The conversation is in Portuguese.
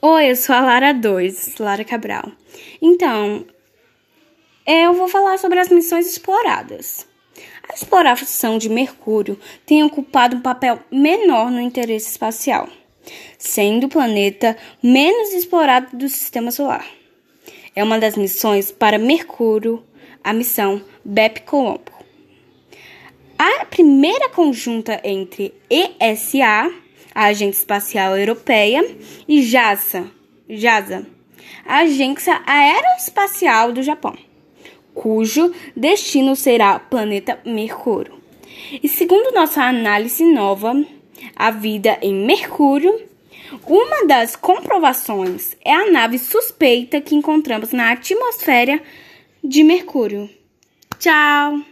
Oi, eu sou a Lara 2, Lara Cabral. Então, eu vou falar sobre as missões exploradas. A exploração de Mercúrio tem ocupado um papel menor no interesse espacial, sendo o planeta menos explorado do sistema solar. É uma das missões para Mercúrio, a missão BEP-Colombo. A primeira conjunta entre ESA a Agência Espacial Europeia, e JAXA, JASA, a Agência Aeroespacial do Japão, cujo destino será o planeta Mercúrio. E segundo nossa análise nova, a vida em Mercúrio, uma das comprovações é a nave suspeita que encontramos na atmosfera de Mercúrio. Tchau!